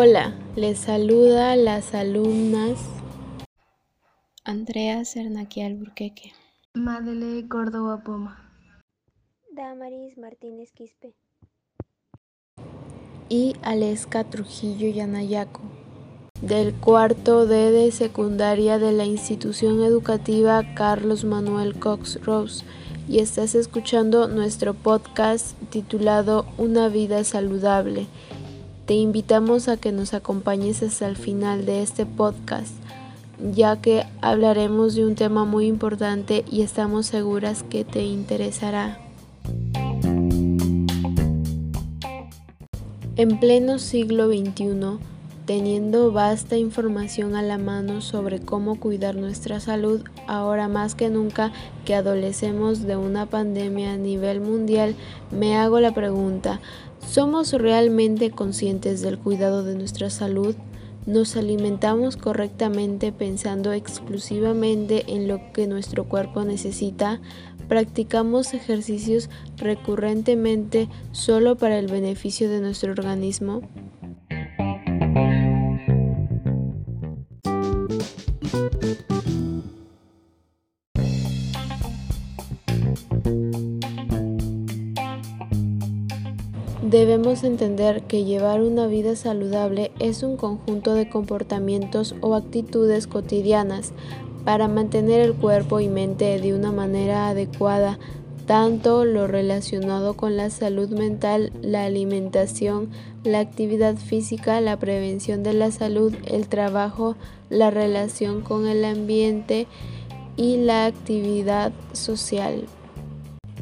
Hola, les saluda las alumnas Andrea Cernaquia Alburqueque, Madele Córdoba Poma, Damaris Martínez Quispe. Y Aleska Trujillo Yanayaco, del cuarto D de secundaria de la institución educativa Carlos Manuel Cox Rose. Y estás escuchando nuestro podcast titulado Una vida saludable. Te invitamos a que nos acompañes hasta el final de este podcast, ya que hablaremos de un tema muy importante y estamos seguras que te interesará. En pleno siglo XXI, teniendo vasta información a la mano sobre cómo cuidar nuestra salud, ahora más que nunca que adolecemos de una pandemia a nivel mundial, me hago la pregunta, ¿somos realmente conscientes del cuidado de nuestra salud? ¿Nos alimentamos correctamente pensando exclusivamente en lo que nuestro cuerpo necesita? practicamos ejercicios recurrentemente solo para el beneficio de nuestro organismo? Debemos entender que llevar una vida saludable es un conjunto de comportamientos o actitudes cotidianas para mantener el cuerpo y mente de una manera adecuada, tanto lo relacionado con la salud mental, la alimentación, la actividad física, la prevención de la salud, el trabajo, la relación con el ambiente y la actividad social.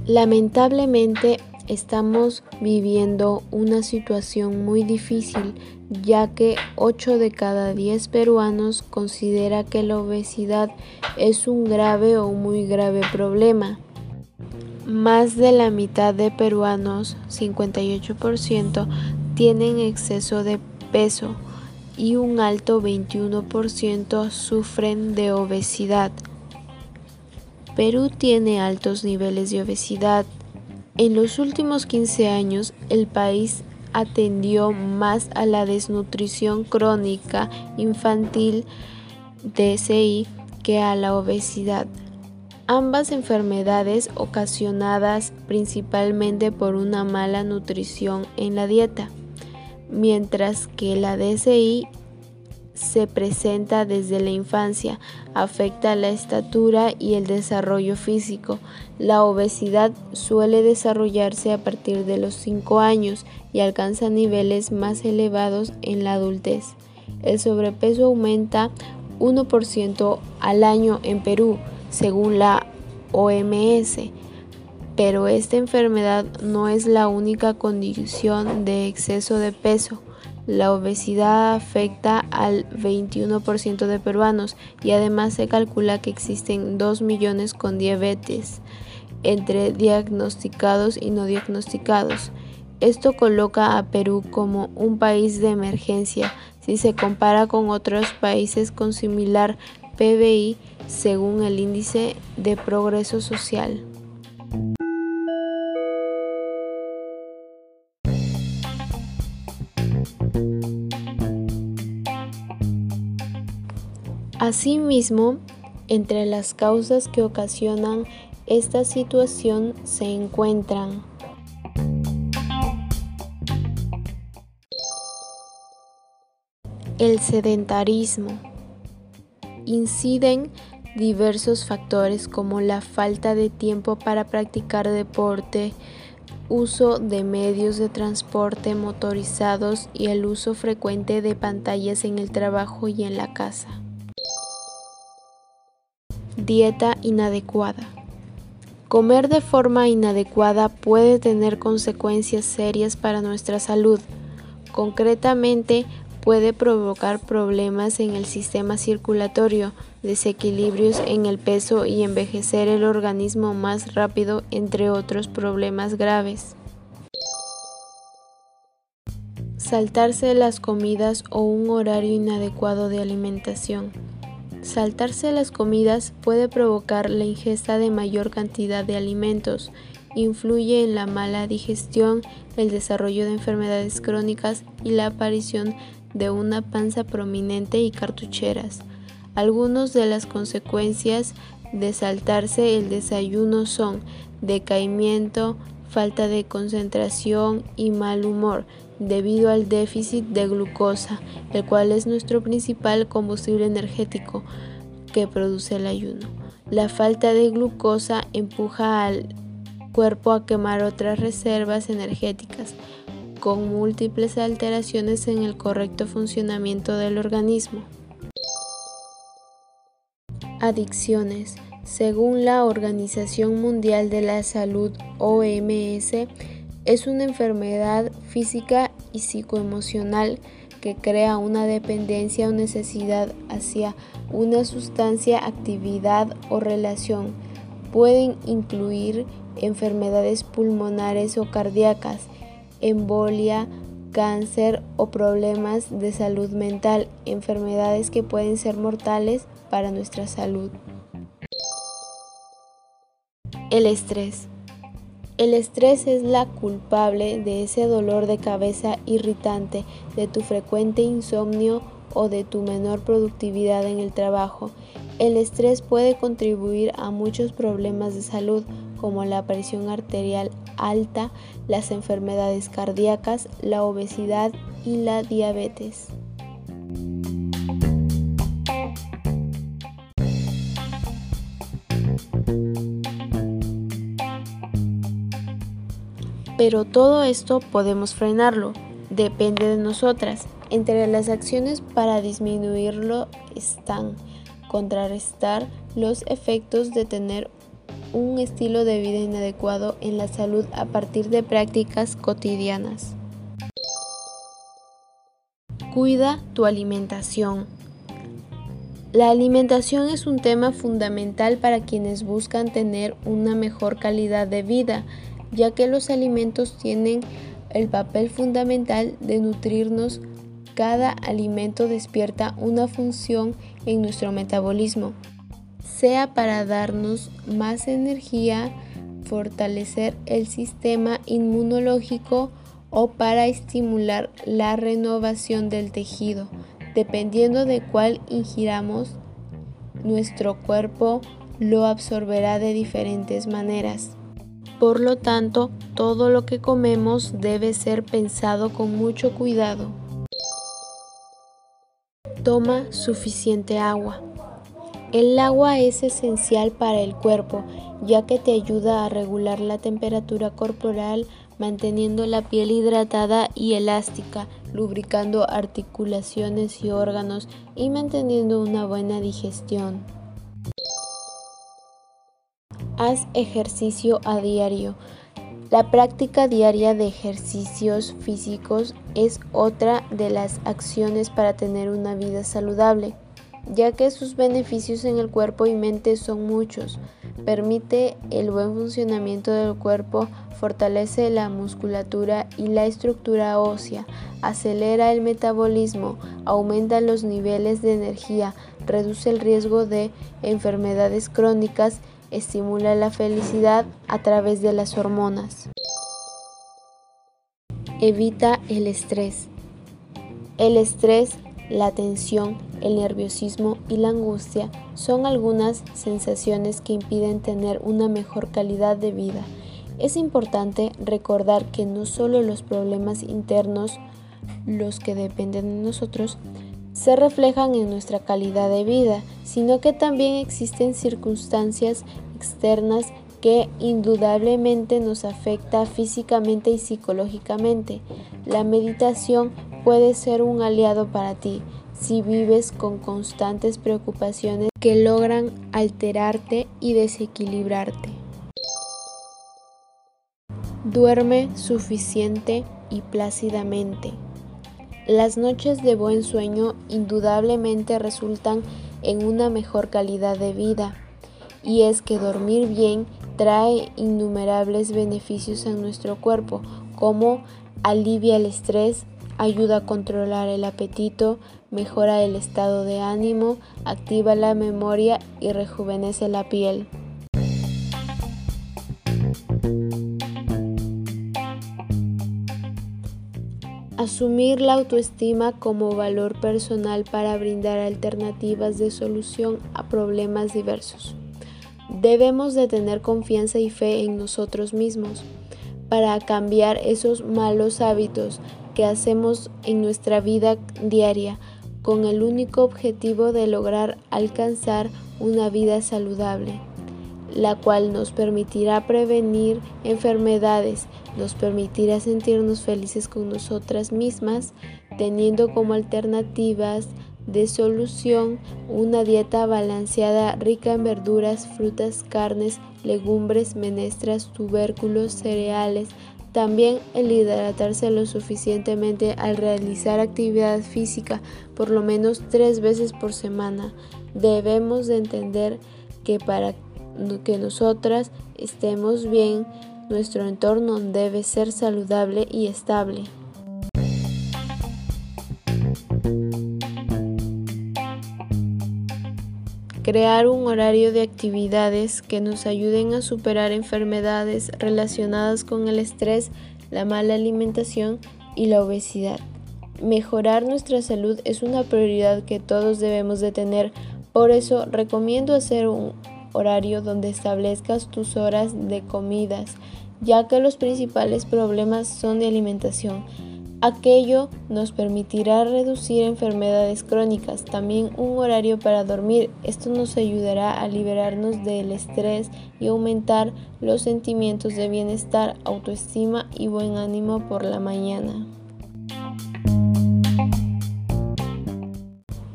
Lamentablemente, estamos viviendo una situación muy difícil ya que 8 de cada 10 peruanos considera que la obesidad es un grave o muy grave problema. Más de la mitad de peruanos, 58%, tienen exceso de peso y un alto 21% sufren de obesidad. Perú tiene altos niveles de obesidad. En los últimos 15 años, el país atendió más a la desnutrición crónica infantil DSI que a la obesidad. Ambas enfermedades ocasionadas principalmente por una mala nutrición en la dieta, mientras que la DSI se presenta desde la infancia, afecta la estatura y el desarrollo físico. La obesidad suele desarrollarse a partir de los 5 años y alcanza niveles más elevados en la adultez. El sobrepeso aumenta 1% al año en Perú, según la OMS. Pero esta enfermedad no es la única condición de exceso de peso. La obesidad afecta al 21% de peruanos y además se calcula que existen 2 millones con diabetes entre diagnosticados y no diagnosticados. Esto coloca a Perú como un país de emergencia si se compara con otros países con similar PBI según el índice de progreso social. Asimismo, entre las causas que ocasionan esta situación se encuentran el sedentarismo. Inciden diversos factores como la falta de tiempo para practicar deporte, uso de medios de transporte motorizados y el uso frecuente de pantallas en el trabajo y en la casa. Dieta inadecuada. Comer de forma inadecuada puede tener consecuencias serias para nuestra salud. Concretamente, puede provocar problemas en el sistema circulatorio, desequilibrios en el peso y envejecer el organismo más rápido, entre otros problemas graves. Saltarse las comidas o un horario inadecuado de alimentación. Saltarse las comidas puede provocar la ingesta de mayor cantidad de alimentos, influye en la mala digestión, el desarrollo de enfermedades crónicas y la aparición de una panza prominente y cartucheras. Algunas de las consecuencias de saltarse el desayuno son decaimiento, falta de concentración y mal humor debido al déficit de glucosa, el cual es nuestro principal combustible energético que produce el ayuno. La falta de glucosa empuja al cuerpo a quemar otras reservas energéticas, con múltiples alteraciones en el correcto funcionamiento del organismo. Adicciones. Según la Organización Mundial de la Salud OMS, es una enfermedad física y psicoemocional que crea una dependencia o necesidad hacia una sustancia, actividad o relación. Pueden incluir enfermedades pulmonares o cardíacas, embolia, cáncer o problemas de salud mental, enfermedades que pueden ser mortales para nuestra salud. El estrés. El estrés es la culpable de ese dolor de cabeza irritante, de tu frecuente insomnio o de tu menor productividad en el trabajo. El estrés puede contribuir a muchos problemas de salud como la presión arterial alta, las enfermedades cardíacas, la obesidad y la diabetes. Pero todo esto podemos frenarlo, depende de nosotras. Entre las acciones para disminuirlo están contrarrestar los efectos de tener un estilo de vida inadecuado en la salud a partir de prácticas cotidianas. Cuida tu alimentación. La alimentación es un tema fundamental para quienes buscan tener una mejor calidad de vida ya que los alimentos tienen el papel fundamental de nutrirnos. Cada alimento despierta una función en nuestro metabolismo, sea para darnos más energía, fortalecer el sistema inmunológico o para estimular la renovación del tejido. Dependiendo de cuál ingiramos, nuestro cuerpo lo absorberá de diferentes maneras. Por lo tanto, todo lo que comemos debe ser pensado con mucho cuidado. Toma suficiente agua. El agua es esencial para el cuerpo, ya que te ayuda a regular la temperatura corporal, manteniendo la piel hidratada y elástica, lubricando articulaciones y órganos y manteniendo una buena digestión. Haz ejercicio a diario. La práctica diaria de ejercicios físicos es otra de las acciones para tener una vida saludable, ya que sus beneficios en el cuerpo y mente son muchos. Permite el buen funcionamiento del cuerpo, fortalece la musculatura y la estructura ósea, acelera el metabolismo, aumenta los niveles de energía, reduce el riesgo de enfermedades crónicas estimula la felicidad a través de las hormonas. Evita el estrés. El estrés, la tensión, el nerviosismo y la angustia son algunas sensaciones que impiden tener una mejor calidad de vida. Es importante recordar que no solo los problemas internos, los que dependen de nosotros, se reflejan en nuestra calidad de vida, sino que también existen circunstancias externas que indudablemente nos afecta físicamente y psicológicamente. La meditación puede ser un aliado para ti si vives con constantes preocupaciones que logran alterarte y desequilibrarte. Duerme suficiente y plácidamente. Las noches de buen sueño indudablemente resultan en una mejor calidad de vida, y es que dormir bien trae innumerables beneficios a nuestro cuerpo, como alivia el estrés, ayuda a controlar el apetito, mejora el estado de ánimo, activa la memoria y rejuvenece la piel. Asumir la autoestima como valor personal para brindar alternativas de solución a problemas diversos. Debemos de tener confianza y fe en nosotros mismos para cambiar esos malos hábitos que hacemos en nuestra vida diaria con el único objetivo de lograr alcanzar una vida saludable, la cual nos permitirá prevenir enfermedades, nos permitirá sentirnos felices con nosotras mismas, teniendo como alternativas de solución una dieta balanceada rica en verduras, frutas, carnes, legumbres, menestras, tubérculos, cereales, también el hidratarse lo suficientemente al realizar actividad física por lo menos tres veces por semana. Debemos de entender que para que nosotras estemos bien, nuestro entorno debe ser saludable y estable. Crear un horario de actividades que nos ayuden a superar enfermedades relacionadas con el estrés, la mala alimentación y la obesidad. Mejorar nuestra salud es una prioridad que todos debemos de tener, por eso recomiendo hacer un horario donde establezcas tus horas de comidas, ya que los principales problemas son de alimentación Aquello nos permitirá reducir enfermedades crónicas, también un horario para dormir. Esto nos ayudará a liberarnos del estrés y aumentar los sentimientos de bienestar, autoestima y buen ánimo por la mañana.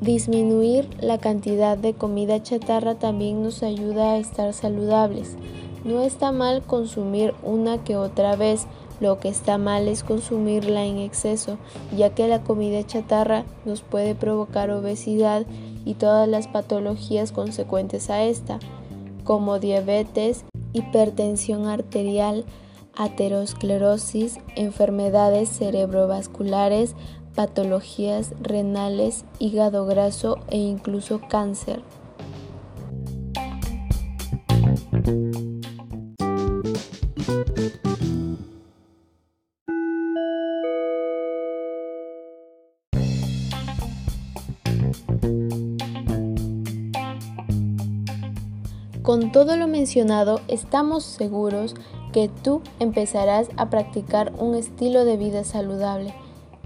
Disminuir la cantidad de comida chatarra también nos ayuda a estar saludables. No está mal consumir una que otra vez, lo que está mal es consumirla en exceso, ya que la comida chatarra nos puede provocar obesidad y todas las patologías consecuentes a esta, como diabetes, hipertensión arterial, aterosclerosis, enfermedades cerebrovasculares, patologías renales, hígado graso e incluso cáncer. Con todo lo mencionado, estamos seguros que tú empezarás a practicar un estilo de vida saludable,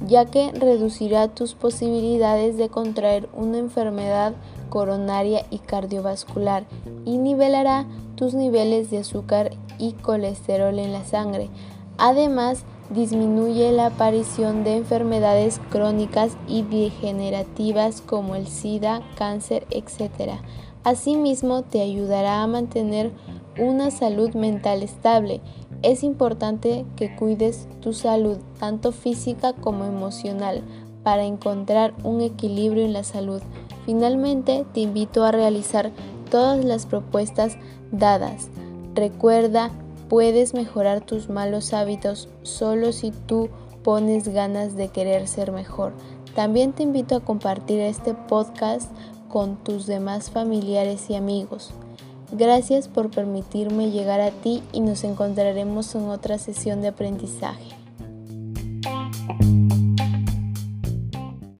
ya que reducirá tus posibilidades de contraer una enfermedad coronaria y cardiovascular y nivelará tus niveles de azúcar y colesterol en la sangre. Además, disminuye la aparición de enfermedades crónicas y degenerativas como el SIDA, cáncer, etc. Asimismo, te ayudará a mantener una salud mental estable. Es importante que cuides tu salud, tanto física como emocional, para encontrar un equilibrio en la salud. Finalmente, te invito a realizar todas las propuestas dadas. Recuerda, puedes mejorar tus malos hábitos solo si tú pones ganas de querer ser mejor. También te invito a compartir este podcast con tus demás familiares y amigos. Gracias por permitirme llegar a ti y nos encontraremos en otra sesión de aprendizaje.